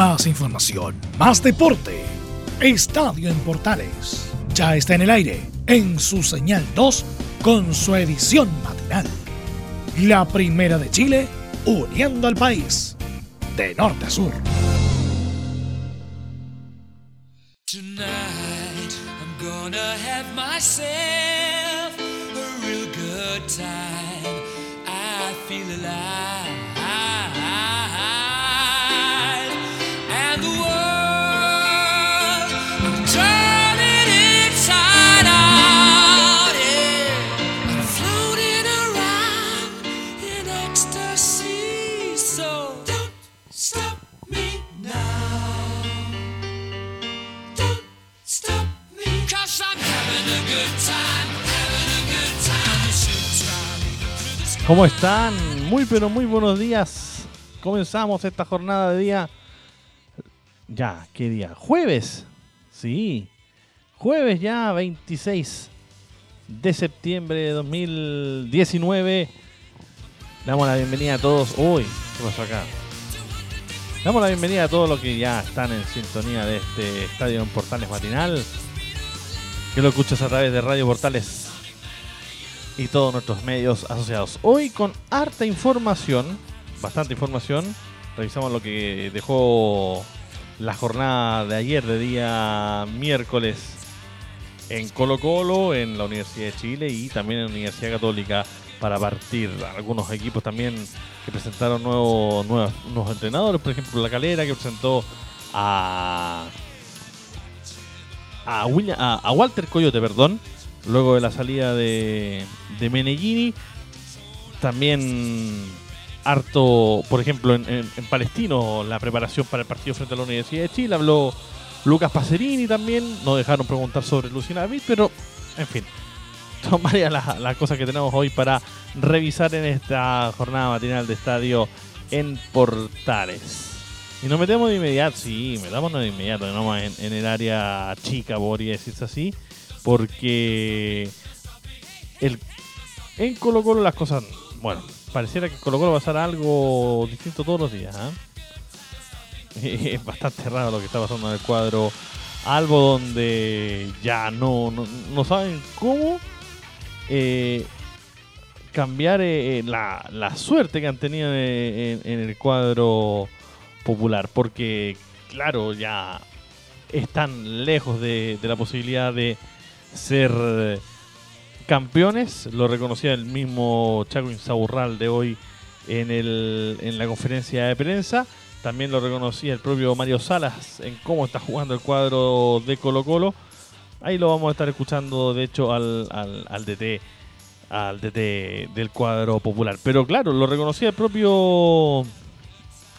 Más información, más deporte. Estadio en Portales. Ya está en el aire, en su señal 2, con su edición matinal. La primera de Chile, uniendo al país, de norte a sur. Tonight, I'm gonna have myself a real good time. I feel. ¿Cómo están? Muy pero muy buenos días. Comenzamos esta jornada de día. Ya, ¿qué día? Jueves. Sí. Jueves ya 26 de septiembre de 2019. Damos la bienvenida a todos. Uy, ¿qué pasó acá? Damos la bienvenida a todos los que ya están en sintonía de este estadio en Portales Matinal. Que lo escuchas a través de Radio Portales y todos nuestros medios asociados. Hoy con harta información, bastante información. Revisamos lo que dejó la jornada de ayer, de día miércoles, en Colo Colo, en la Universidad de Chile y también en la Universidad Católica para partir. Algunos equipos también que presentaron nuevos, nuevos, entrenadores, por ejemplo La Calera que presentó a a, William- a, a Walter Coyote, perdón, luego de la salida de, de. También harto, por ejemplo, en, Palestino, la preparación para el partido frente a la Universidad de Chile. Habló Lucas Pacerini también. No dejaron preguntar sobre Luciana David, pero en fin. Son varias las, cosas que tenemos hoy para revisar en esta jornada matinal de estadio en Portales. Y nos metemos de inmediato, sí, metámonos de inmediato, no más en, en el área chica, podría decirse así, porque el, en Colo Colo las cosas, bueno, pareciera que Colo Colo va a ser algo distinto todos los días. ¿ah? Es bastante raro lo que está pasando en el cuadro Albo, donde ya no, no, saben cómo eh, cambiar eh, la, la suerte que han tenido en, en- en el cuadro popular, porque claro, ya están lejos de, de la posibilidad de ser eh, campeones, lo reconocía el mismo Chaco Insaurral de hoy en, el, en la conferencia de prensa, también lo reconocía el propio Mario Salas en cómo está jugando el cuadro de Colo Colo, ahí lo vamos a estar escuchando de hecho al, al, al DT al DT del cuadro popular, pero claro, lo reconocía el propio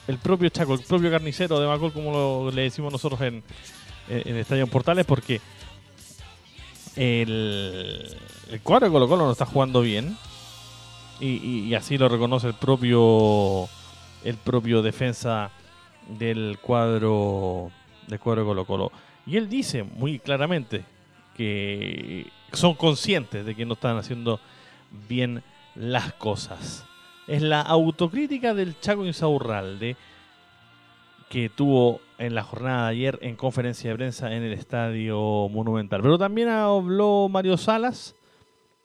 el propio Chaco, el propio carnicero de Macol, como lo- le decimos nosotros en, en, en Estadio Portales, porque el, el cuadro de Colo Colo no está jugando bien. Y, así lo reconoce el propio el propio defensa del cuadro del cuadro de Colo Colo. Y él dice muy claramente que son conscientes de que no están haciendo bien las cosas. Es la autocrítica del Chaco Insaurralde que tuvo en la jornada de ayer en conferencia de prensa en el Estadio Monumental. Pero también habló Mario Salas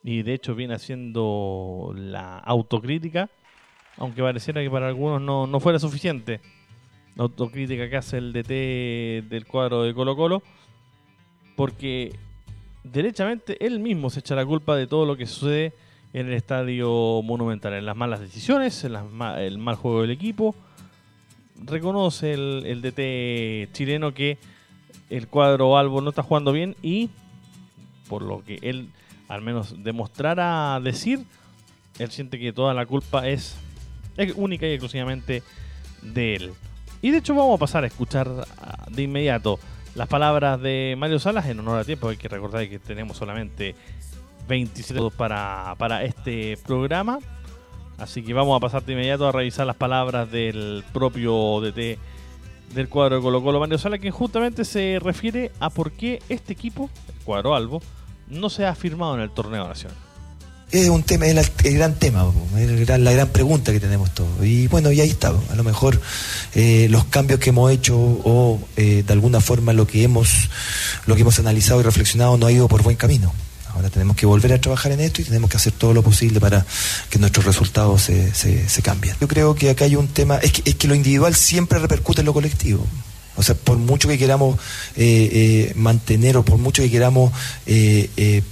y de hecho viene haciendo la autocrítica, aunque pareciera que para algunos no, no fuera suficiente. La autocrítica que hace el DT del cuadro de Colo Colo, porque derechamente él mismo se echa la culpa de todo lo que sucede en el estadio monumental, en las malas decisiones, en las ma- el mal juego del equipo. Reconoce el, DT chileno que el cuadro Albo no está jugando bien y por lo que él al menos demostrara decir, él siente que toda la culpa es, única y exclusivamente de él. Y de hecho vamos a pasar a escuchar ah, de inmediato las palabras de Mario Salas en honor a tiempo. Hay que recordar que tenemos solamente 27 minutos para, para este programa. Así que vamos a pasar de inmediato a revisar las palabras del propio DT del cuadro de Colo Colo, Mario Salas, quien justamente se refiere a por qué este equipo, el cuadro Albo, no se ha firmado en el torneo nacional. es un tema, es el, gran tema, es la gran pregunta que tenemos todos. Y bueno, y ahí está. A lo mejor eh, los cambios que hemos hecho o eh, de alguna forma lo que hemos lo que hemos analizado y reflexionado no ha ido por buen camino. Ahora tenemos que volver a trabajar en esto y tenemos que hacer todo lo posible para que nuestros resultados se, se, se cambien. Yo creo que acá hay un tema, es que, es que lo individual siempre repercute en lo colectivo. O sea, por mucho que queramos eh, eh, mantener o por mucho que queramos eh, eh,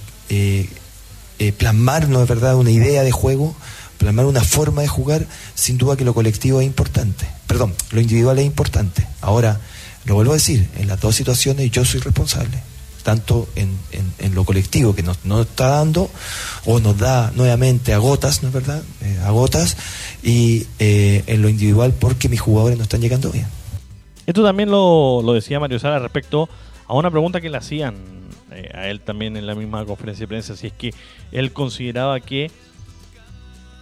eh, plasmar, ¿no es verdad?, una idea de juego, plasmar una forma de jugar, sin duda que lo colectivo es importante. Perdón, lo individual es importante. Ahora, lo vuelvo a decir, en las dos situaciones yo soy responsable, tanto en, en- en lo colectivo que nos, nos está dando, o nos da nuevamente a gotas, ¿no es verdad?, Eh, a gotas, y eh, en lo individual porque mis jugadores no están llegando bien. Esto también lo, lo decía Mario Sala respecto a una pregunta que le hacían eh, a él también en la misma conferencia de prensa, si es que él consideraba que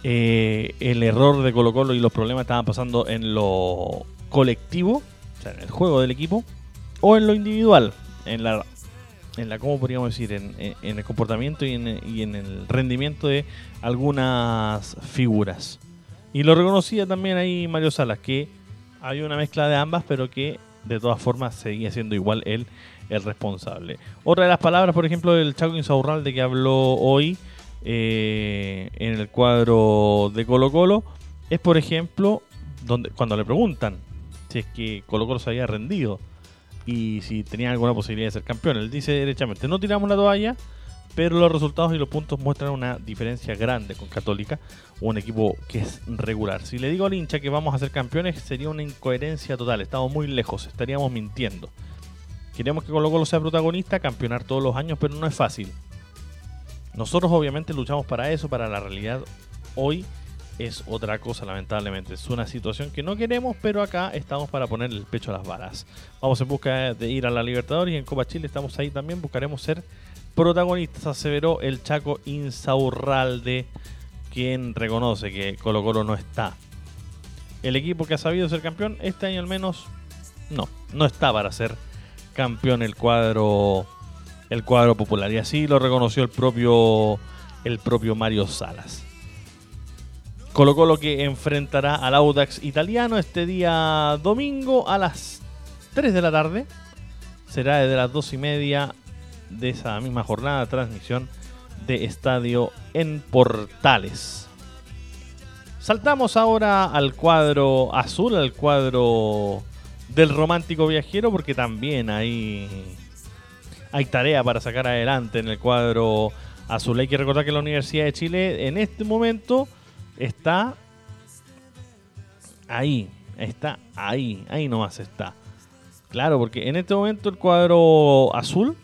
eh, el error de Colo Colo y los problemas estaban pasando en lo colectivo, o sea, en el juego del equipo, o en lo individual, en la, en la ¿cómo podríamos decir? En, el comportamiento y en, y en el rendimiento de algunas figuras. Y lo reconocía también ahí Mario Salas, que había una mezcla de ambas, pero que de todas formas seguía siendo igual él el responsable. Otra de las palabras, por ejemplo, del Chaco Insaurralde que habló hoy eh, en el cuadro de Colo Colo, es por ejemplo, donde, cuando le preguntan si es que Colo Colo se había rendido y si tenía alguna posibilidad de ser campeón. Él dice derechamente, no tiramos la toalla, pero los resultados y los puntos muestran una diferencia grande con Católica, un equipo que es regular. Si le digo al hincha que vamos a ser campeones, sería una incoherencia total. Estamos muy lejos, estaríamos mintiendo. Queremos que Colo Colo sea protagonista, campeonar todos los años, pero no es fácil. Nosotros obviamente luchamos para eso, para la realidad hoy es otra cosa lamentablemente. Es una situación que no queremos, pero acá estamos para poner el pecho a las balas. Vamos en busca de ir a la Libertadores y en Copa Chile estamos ahí también, buscaremos ser protagonistas, aseveró el Chaco Insaurralde, quien reconoce que Colo Colo no está. El equipo que ha sabido ser campeón, este año al menos, no, no está para ser campeón el cuadro el cuadro popular y así lo reconoció el propio el propio Mario Salas. Colo Colo que enfrentará al Audax italiano este día domingo a las 3 de la tarde. Será desde las 2 y media de esa misma jornada transmisión de estadio en Portales. Saltamos ahora al cuadro azul, al cuadro del romántico viajero, porque también hay, hay tarea para sacar adelante en el cuadro azul. Hay que recordar que la Universidad de Chile en este momento está ahí, está ahí, ahí nomás está. Claro, porque en este momento el cuadro azul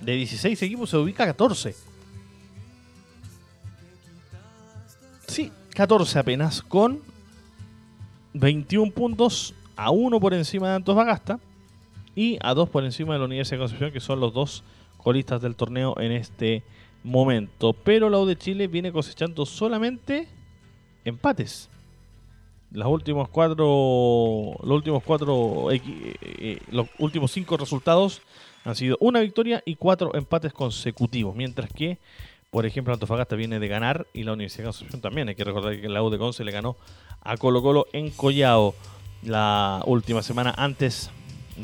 de 16 equipos se ubica a 14. Sí, 14 apenas, con 21 puntos a 1 por encima de Antofagasta y a 2 por encima de la Universidad de Concepción, que son los dos colistas del torneo en este momento. Pero la U de Chile viene cosechando solamente empates. Los últimos cuatro, los últimos cuatro, equi- eh, los últimos cinco resultados han sido una victoria y cuatro empates consecutivos, mientras que, por ejemplo, Antofagasta viene de ganar y la Universidad de Concepción también. Hay que recordar que la U de Conce le ganó a Colo Colo en Collao la última semana antes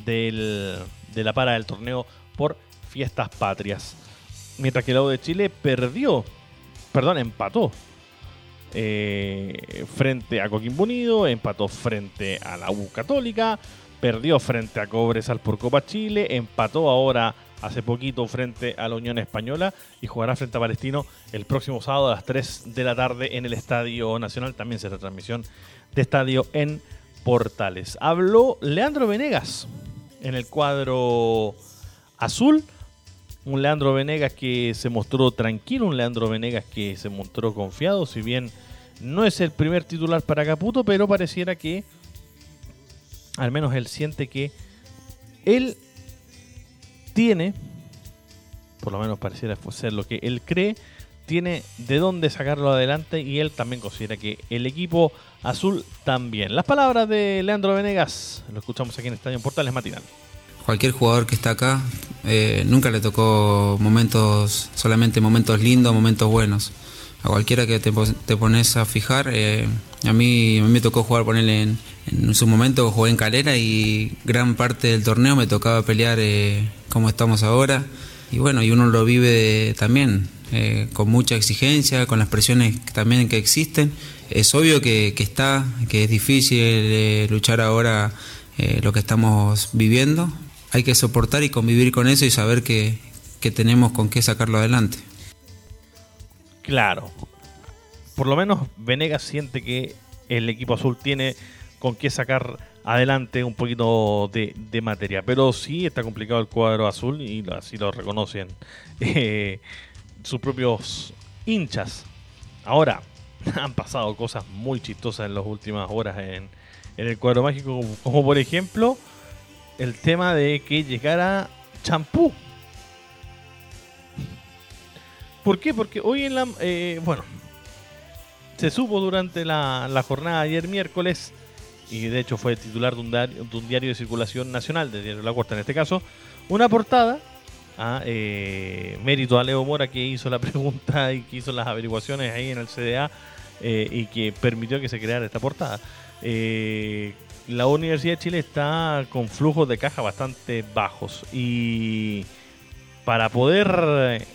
del, de la para del torneo por fiestas patrias. Mientras que la U de Chile perdió, perdón, empató eh, frente a Coquimbo Unido, empató frente a la U Católica, perdió frente a Cobresal por Copa Chile, empató ahora hace poquito frente a la Unión Española y jugará frente a Palestino el próximo sábado a las 3 de la tarde en el Estadio Nacional. También será transmisión de estadio en Portales. Habló Leandro Venegas en el cuadro azul. Un Leandro Venegas que se mostró tranquilo, un Leandro Venegas que se mostró confiado, si bien no es el primer titular para Caputo, pero pareciera que al menos él siente que él tiene, por lo menos pareciera ser lo que él cree, tiene de dónde sacarlo adelante y él también considera que el equipo azul también. Las palabras de Leandro Venegas, lo escuchamos aquí en Estadio Portales Matinal. Cualquier jugador que está acá, eh, nunca le tocó momentos, solamente momentos lindos, momentos buenos. a cualquiera que te, te pones a fijar. eh, a, mí, a mí me tocó jugar, ponerle en, en su momento, jugué en Calera y gran parte del torneo me tocaba pelear eh, como estamos ahora. Y bueno, y uno lo vive también eh, con mucha exigencia, con las presiones también que existen. Es obvio que, que está, que es difícil eh, luchar ahora eh, lo que estamos viviendo. Hay que soportar y convivir con eso y saber que, que tenemos con qué sacarlo adelante. Claro. Por lo menos Venegas siente que el equipo azul tiene con qué sacar adelante un poquito de, de materia. Pero sí está complicado el cuadro azul y así lo reconocen eh, sus propios hinchas. Ahora, han pasado cosas muy chistosas en las últimas horas en, en el cuadro mágico, como por ejemplo el tema de que llegara champú. ¿Por qué? Porque hoy en la... eh, bueno, se supo durante la, jornada ayer miércoles, y de hecho fue titular de un, diario, de circulación nacional, de Diario La Cuarta en este caso, una portada a eh, mérito a Leo Mora que hizo la pregunta y que hizo las averiguaciones ahí en el CDA eh, y que permitió que se creara esta portada. La Universidad de Chile está con flujos de caja bastante bajos y para poder eh,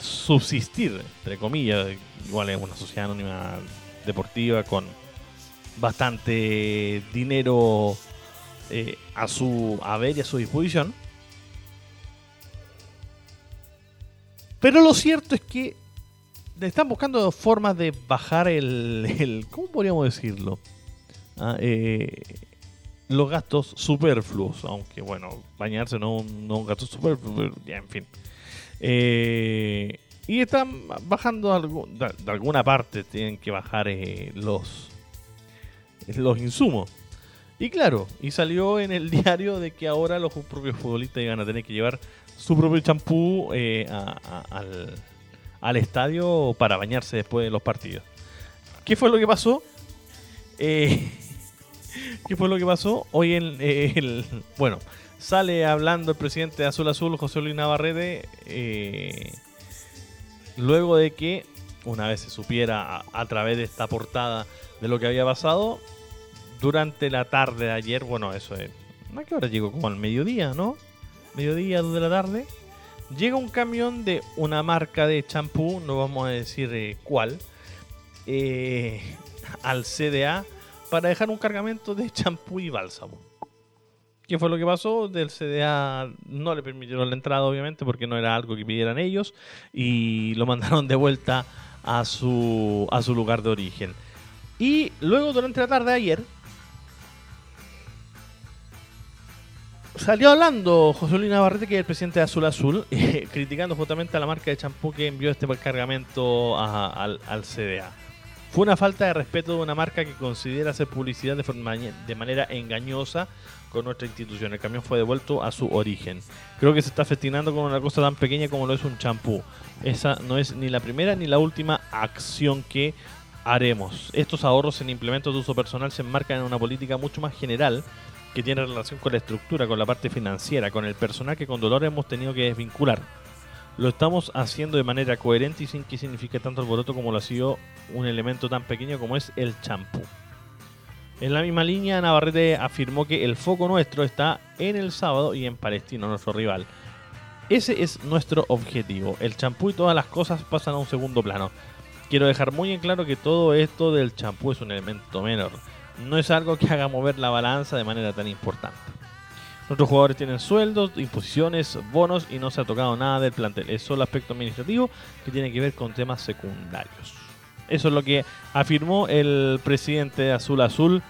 subsistir, entre comillas, igual es una sociedad anónima deportiva con bastante dinero eh, a su haber y a su disposición. Pero lo cierto es que están buscando formas de bajar el, el- ¿cómo podríamos decirlo? Ah, eh, los gastos superfluos, aunque bueno, bañarse no no un gasto superfluo, ya, en fin. Eh, y están bajando de, alguna parte, tienen que bajar eh, los, los insumos. Y claro, y salió en el diario de que ahora los propios futbolistas iban a tener que llevar su propio champú al, al estadio para bañarse después de los partidos. ¿Qué fue lo que pasó? Eh, ¿Qué fue lo que pasó? Hoy en eh, el, bueno, sale hablando el presidente de Azul Azul, José Luis Navarrete, eh, luego de que una vez se supiera a, través de esta portada de lo que había pasado, durante la tarde de ayer, bueno, eso es, ¿a qué hora llegó? Como al mediodía, ¿no? Mediodía, de la tarde. Llega un camión de una marca de champú, no vamos a decir eh, cuál, al CDA para dejar un cargamento de champú y bálsamo. ¿Qué fue lo que pasó? Del CDA no le permitieron la entrada, obviamente, porque no era algo que pidieran ellos, y lo mandaron de vuelta a su, a su lugar de origen. Y luego, durante la tarde de ayer, salió hablando José Luis Navarrete, que es el presidente de Azul Azul, eh, criticando justamente a la marca de champú que envió este cargamento al CDA. Fue una falta de respeto de una marca que considera hacer publicidad de, forma, de manera engañosa con nuestra institución. El camión fue devuelto a su origen. Creo que se está festinando con una cosa tan pequeña como lo es un champú. Esa no es ni la primera ni la última acción que haremos. Estos ahorros en implementos de uso personal se enmarcan en una política mucho más general que tiene relación con la estructura, con la parte financiera, con el personal que con dolor hemos tenido que desvincular. Lo estamos haciendo de manera coherente y sin que signifique tanto alboroto como lo ha sido un elemento tan pequeño como es el champú. En la misma línea, Navarrete afirmó que el foco nuestro está en el sábado y en Palestino, nuestro rival. Ese es nuestro objetivo. El champú y todas las cosas pasan a un segundo plano. Quiero dejar muy en claro que todo esto del champú es un elemento menor. No es algo que haga mover la balanza de manera tan importante. Nuestros jugadores tienen sueldos, imposiciones, bonos y no se ha tocado nada del plantel. Es solo aspecto administrativo que tiene que ver con temas secundarios. Eso es lo que afirmó el presidente de Azul Azul,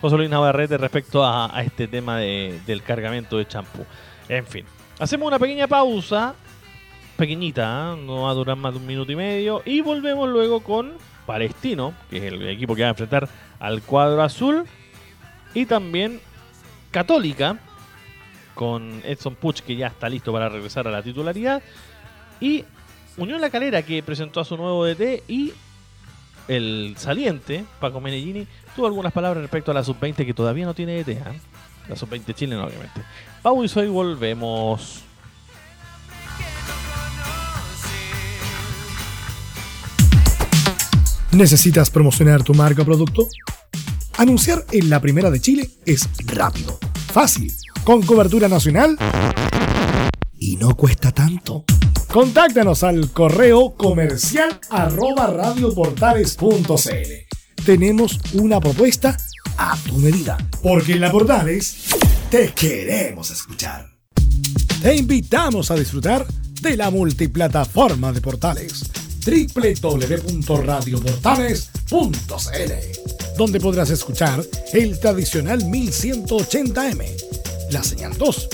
José Luis Navarrete, respecto a, este tema de- del cargamento de champú. En fin, hacemos una pequeña pausa, pequeñita, ¿eh? no va a durar más de un minuto y medio, y volvemos luego con Palestino, que es el equipo que va a enfrentar al cuadro azul, y también Católica, con Edson Puch, que ya está listo para regresar a la titularidad, y Unión La Calera, que presentó a su nuevo DT, y el saliente, Paco Menellini, tuvo algunas palabras respecto a la sub-20 que todavía no tiene DT. ¿eh? La sub-20 chilena, obviamente. Pau y soy volvemos. ¿Necesitas promocionar tu marca o producto? Anunciar en la primera de Chile es rápido, fácil, con cobertura nacional y no cuesta tanto. Contáctanos al correo comercial arroba radioportales.cl. Tenemos una propuesta a tu medida, porque en la Portales te queremos escuchar. Te invitamos a disfrutar de la multiplataforma de Portales www.radioportales.cl, donde podrás escuchar el tradicional 1180m, la señal 2,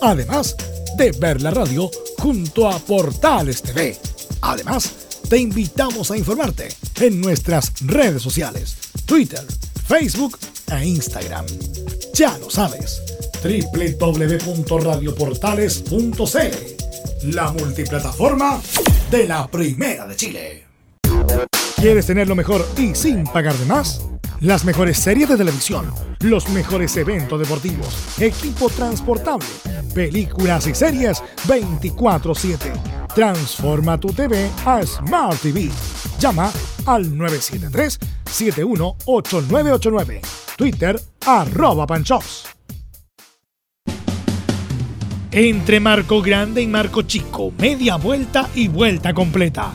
además de ver la radio junto a Portales TV. Además, te invitamos a informarte en nuestras redes sociales, Twitter, Facebook e Instagram. Ya lo sabes, www.radioportales.cl, la multiplataforma de la Primera de Chile. ¿Quieres tener lo mejor y sin pagar de más? Las mejores series de televisión, los mejores eventos deportivos, equipo transportable, películas y series 24/7. Transforma tu TV a Smart TV. Llama al 973-718989. Twitter arroba panchops. Entre Marco Grande y Marco Chico, media vuelta y vuelta completa.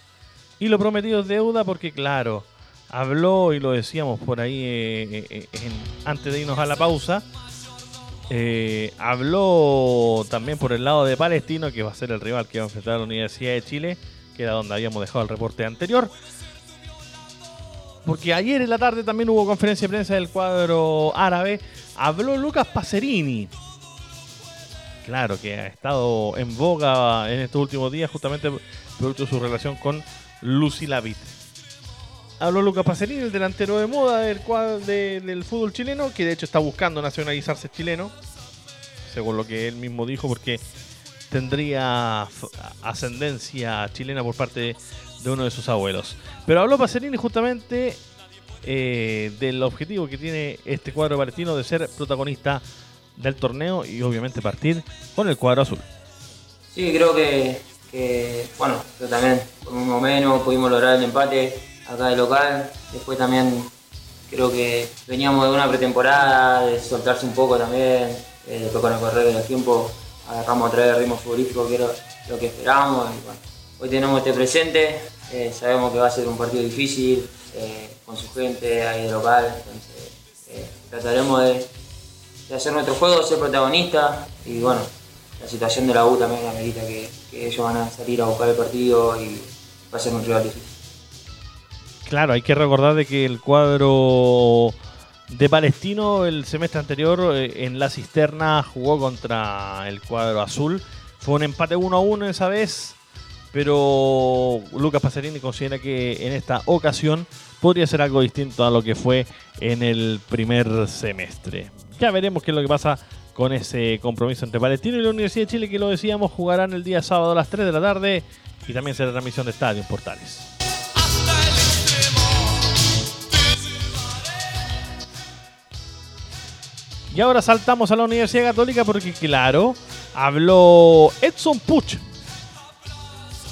Y lo prometido es deuda porque, claro, habló y lo decíamos por ahí eh, eh, en- antes de irnos a la pausa. eh, habló también por el lado de Palestino, que va a ser el rival que va a enfrentar a la Universidad de Chile, que era donde habíamos dejado el reporte anterior. Porque ayer en la tarde también hubo conferencia de prensa del cuadro árabe. Habló Lucas Pacerini. Claro, que ha estado en boga en estos últimos días, justamente producto de su relación con Lucy Lavit. Habló Lucas Pacerini, el delantero de moda del, cuadro de- del fútbol chileno, que de hecho está buscando nacionalizarse chileno, según lo que él mismo dijo, porque tendría ascendencia chilena por parte de uno de sus abuelos. Pero habló Pacerini justamente eh, del objetivo que tiene este cuadro palestino de ser protagonista del torneo y obviamente partir con el cuadro azul. Sí, creo que, que, bueno, pero también por un menos pudimos lograr el empate acá de local. Después también creo que veníamos de una pretemporada, de soltarse un poco también. Eh, después con el correr del tiempo agarramos otra vez el ritmo futbolístico que era lo que esperábamos. Hoy tenemos este presente, eh, sabemos que va a ser un partido difícil, eh, con su gente ahí de local. Entonces eh, trataremos de, de hacer nuestro juego, ser protagonistas y bueno, la situación de la U también amerita que, que ellos van a salir a buscar el partido y va a ser un rival difícil. Claro, hay que recordar de que el cuadro de Palestino el semestre anterior eh, en la cisterna jugó contra el cuadro azul. Fue un empate 1 a 1 esa vez, pero Lucas Pacerini considera que en esta ocasión podría ser algo distinto a lo que fue en el primer semestre. Ya veremos qué es lo que pasa con ese compromiso entre Palestino y la Universidad de Chile, que lo decíamos, jugarán el día sábado a las 3 de la tarde y también será transmisión de estadio en Portales. Y ahora saltamos a la Universidad Católica porque, claro, habló Edson Puch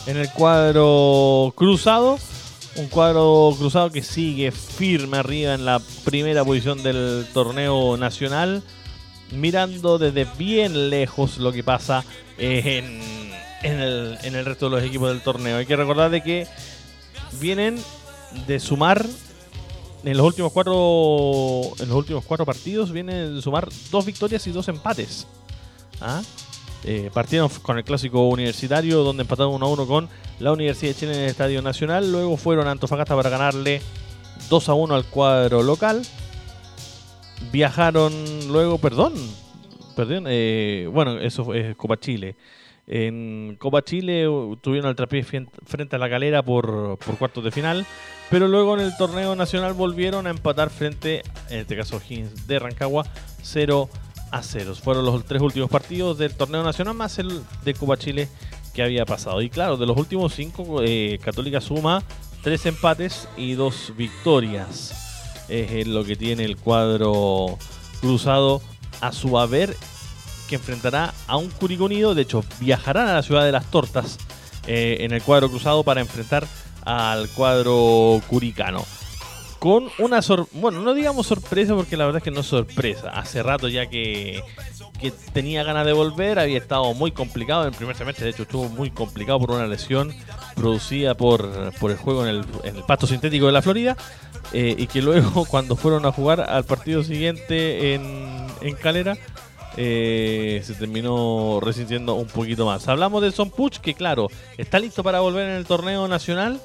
en el cuadro cruzado. Un cuadro cruzado que sigue firme arriba en la primera posición del torneo nacional. Mirando desde bien lejos lo que pasa en, en el, en el resto de los equipos del torneo. Hay que recordar de que vienen de sumar en los últimos cuatro en los últimos cuatro partidos vienen sumar dos victorias y dos empates. ¿Ah? Eh, partieron con el clásico universitario donde empataron 1 a 1 con la Universidad de Chile en el Estadio Nacional. Luego fueron a Antofagasta para ganarle 2 a 1 al cuadro local. Viajaron luego, perdón, perdón, eh, bueno, eso fue Copa Chile. En Copa Chile uh, tuvieron el trapié frente a la calera por, por cuartos de final, pero luego en el torneo nacional volvieron a empatar frente, en este caso de Rancagua, 0 a 0. Fueron los tres últimos partidos del torneo nacional más el de Copa Chile que había pasado. Y claro, de los últimos cinco, eh, Católica suma tres empates y dos victorias. Es lo que tiene el cuadro cruzado a su haber que enfrentará a un Curicó Unido. De hecho, viajarán a la ciudad de las Tortas eh, en el cuadro cruzado para enfrentar al cuadro curicano. Con una sor bueno, no digamos sorpresa porque la verdad es que no es sorpresa. Hace rato ya que, que tenía ganas de volver, había estado muy complicado en el primer semestre, de hecho estuvo muy complicado por una lesión producida por, por el juego en el, en el pasto sintético de la Florida. Eh, y que luego cuando fueron a jugar al partido siguiente en, en Calera, eh, se terminó resintiendo un poquito más. Hablamos de Son Puch, que claro, está listo para volver en el torneo nacional.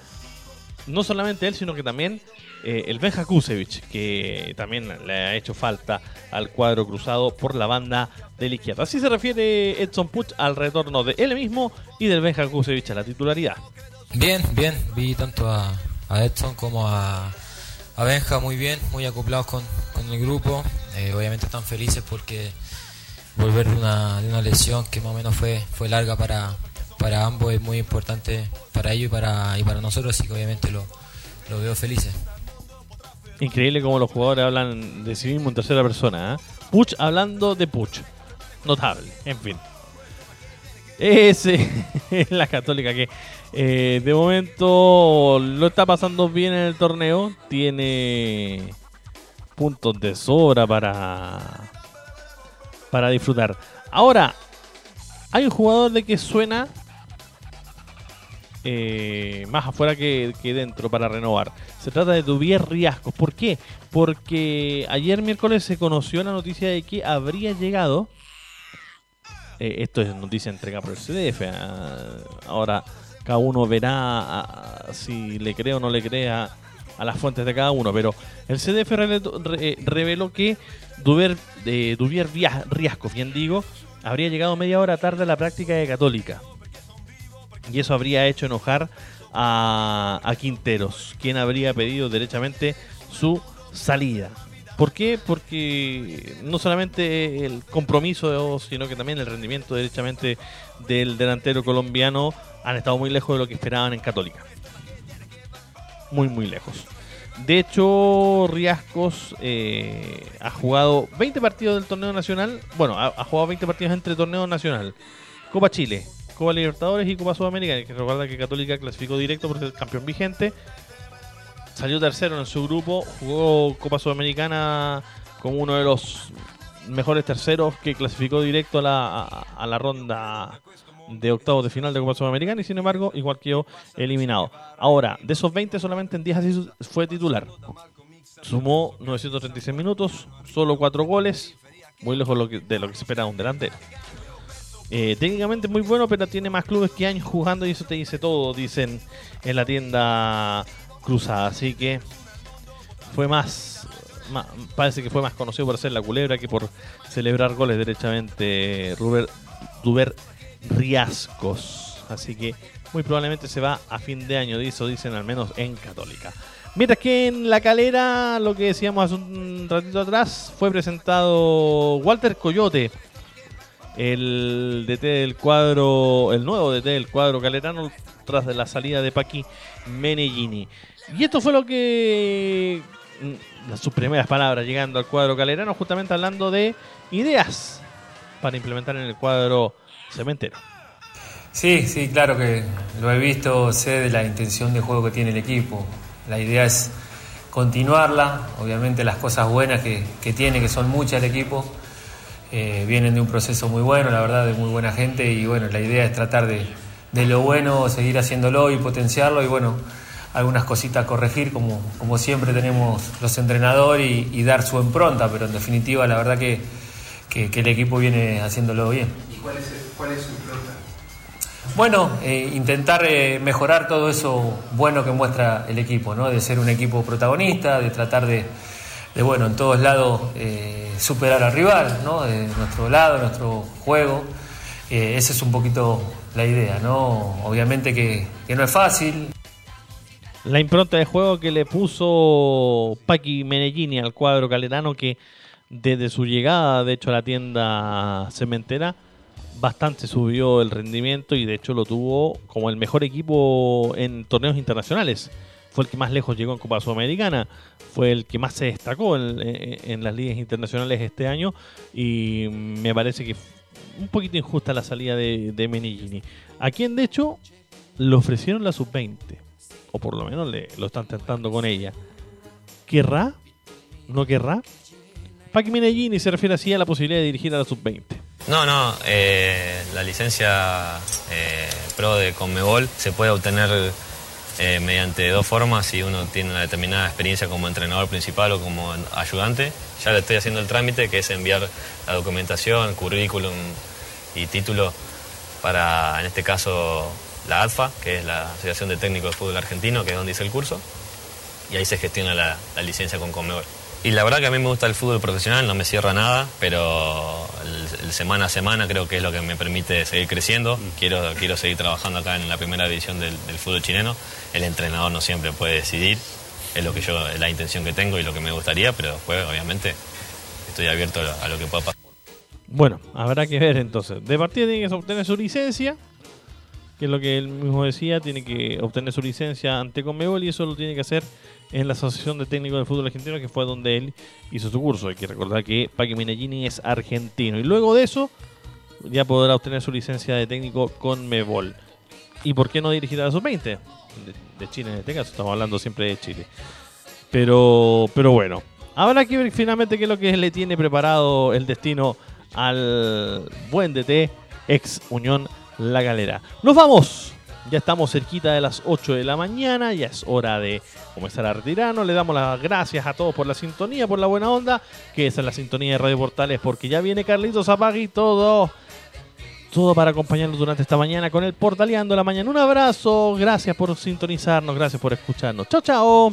No solamente él, sino que también eh, el Benja Kusevich, que también le ha hecho falta al cuadro cruzado por la banda de la izquierda. Así se refiere Edson Puch al retorno de él mismo y del Benja Kusevich a la titularidad. Bien, bien, vi tanto a, a Edson como a, a muy bien, muy acoplados con, con el grupo. Eh, obviamente están felices porque volver de una, de una lesión que más o menos fue, fue larga para, para ambos es muy importante para ellos y para, y para nosotros, así que obviamente lo, lo veo felices. Increíble como los jugadores hablan de sí mismo en tercera persona. ¿eh? Puch hablando de Puch. Notable, en fin. Ese es la católica que eh, de momento lo está pasando bien en el torneo. Tiene puntos de sobra para, para disfrutar. Ahora, hay un jugador de que suena eh, más afuera que, que dentro para renovar. Se trata de Dubier Riascos. ¿Por qué? Porque ayer miércoles se conoció la noticia de que habría llegado. eh, esto es noticia entregada por el CDF. ah, ahora cada uno verá si le cree o no le cree a, las fuentes de cada uno. Pero el CDF re- reveló que Dubier, eh, Dubier Via- Riascos, bien digo, habría llegado media hora tarde a la práctica de Católica. Y eso habría hecho enojar a, a Quinteros, quien habría pedido derechamente su salida. ¿Por qué? Porque no solamente el compromiso, sino que también el rendimiento derechamente del delantero colombiano han estado muy lejos de lo que esperaban en Católica. Muy, muy lejos. De hecho, Riascos eh, ha jugado 20 partidos del torneo nacional. Bueno, ha, jugado 20 partidos entre torneo nacional, Copa Chile, Copa Libertadores y Copa Sudamericana. Que recuerda que Católica clasificó directo por el campeón vigente. Salió tercero en su grupo, jugó Copa Sudamericana como uno de los mejores terceros que clasificó directo a la, a, la ronda de octavos de final de Copa Sudamericana y sin embargo igual quedó eliminado. Ahora, de esos 20 solamente en 10 así fue titular. Sumó 936 minutos, solo 4 goles, muy lejos de lo que se esperaba un delantero. Eh, técnicamente muy bueno, pero tiene más clubes que años jugando y eso te dice todo, dicen en la tienda cruzada. Así que fue más, parece que fue más conocido por ser la culebra que por celebrar goles derechamente Ruber, Duber Riascos. Así que muy probablemente se va a fin de año, eso dicen al menos en Católica. Mientras que en la calera, lo que decíamos hace un ratito atrás, fue presentado Walter Coyote, el DT del cuadro, el nuevo DT del cuadro calerano, tras de la salida de Paqui Menellini. Y esto fue lo que. mm, sus primeras palabras llegando al cuadro calerano, justamente hablando de ideas para implementar en el cuadro cementero. Sí, sí, claro que lo he visto, sé de la intención de juego que tiene el equipo. La idea es continuarla, obviamente las cosas buenas que, que tiene, que son muchas el equipo, eh, vienen de un proceso muy bueno, la verdad, de muy buena gente y bueno, la idea es tratar de, de lo bueno, seguir haciéndolo y potenciarlo y bueno, algunas cositas a corregir como, como siempre tenemos los entrenadores y, y dar su impronta, pero en definitiva la verdad que, que- que el equipo viene haciéndolo bien. ¿Y cuál es, el- cuál es su impronta? Bueno, eh, intentar eh, mejorar todo eso bueno que muestra el equipo, ¿no? De ser un equipo protagonista, de tratar de, de, bueno, en todos lados eh, superar al rival, ¿no? De nuestro lado, nuestro juego. Esa es un poquito la idea, ¿no? Obviamente que, que no es fácil. La impronta de juego que le puso Paqui Menellini al cuadro calerano que desde su llegada, de hecho, a la tienda cementera, bastante subió el rendimiento y de hecho lo tuvo como el mejor equipo en torneos internacionales. Fue el que más lejos llegó en Copa Sudamericana, fue el que más se destacó en, en- las ligas internacionales este año y me parece que un poquito injusta la salida de, de Menellini. A quien de hecho le ofrecieron la sub-20, o por lo menos le, lo están tentando con ella. ¿Querrá? ¿No querrá? Paqui Menellini se refiere así a la posibilidad de dirigir a la sub-20. No, no, eh, la licencia eh, pro de Conmebol se puede obtener eh, mediante dos formas si uno tiene una determinada experiencia como entrenador principal o como ayudante. Ya le estoy haciendo el trámite que es enviar la documentación, currículum y título para, en este caso, la ADFA, que es la Asociación de Técnicos de Fútbol Argentino, que es donde hice el curso, y ahí se gestiona la, licencia con Conmebol. Y la verdad que a mí me gusta el fútbol profesional, no me cierra nada, pero semana a semana creo que es lo que me permite seguir creciendo. Quiero, quiero seguir trabajando acá en la primera división del, del fútbol chileno. El entrenador no siempre puede decidir, es lo que yo, es la intención que tengo y lo que me gustaría, pero después obviamente estoy abierto a, a lo que pueda pasar. Bueno, habrá que ver entonces. De partida tiene que obtener su licencia, que es lo que él mismo decía, tiene que obtener su licencia ante Conmebol y eso lo tiene que hacer en la Asociación de Técnicos del Fútbol Argentino, que fue donde él hizo su curso. Hay que recordar que Paqui Menellini es argentino. Y luego de eso, ya podrá obtener su licencia de técnico con Mebol. ¿Y por qué no dirigir a la sub-20? De, de Chile en este caso, estamos hablando siempre de Chile. Pero, pero bueno, habrá que ver finalmente qué es lo que le tiene preparado el destino al buen DT, ex Unión La Galera. Nos vamos. Ya estamos cerquita de las 8 de la mañana, ya es hora de comenzar a retirarnos. Le damos las gracias a todos por la sintonía, por la buena onda, que esa es la sintonía de Radio Portales, porque ya viene Carlitos Apagui todo. Todo para acompañarnos durante esta mañana con el Portaleando la Mañana. Un abrazo, gracias por sintonizarnos, gracias por escucharnos. Chao, chao.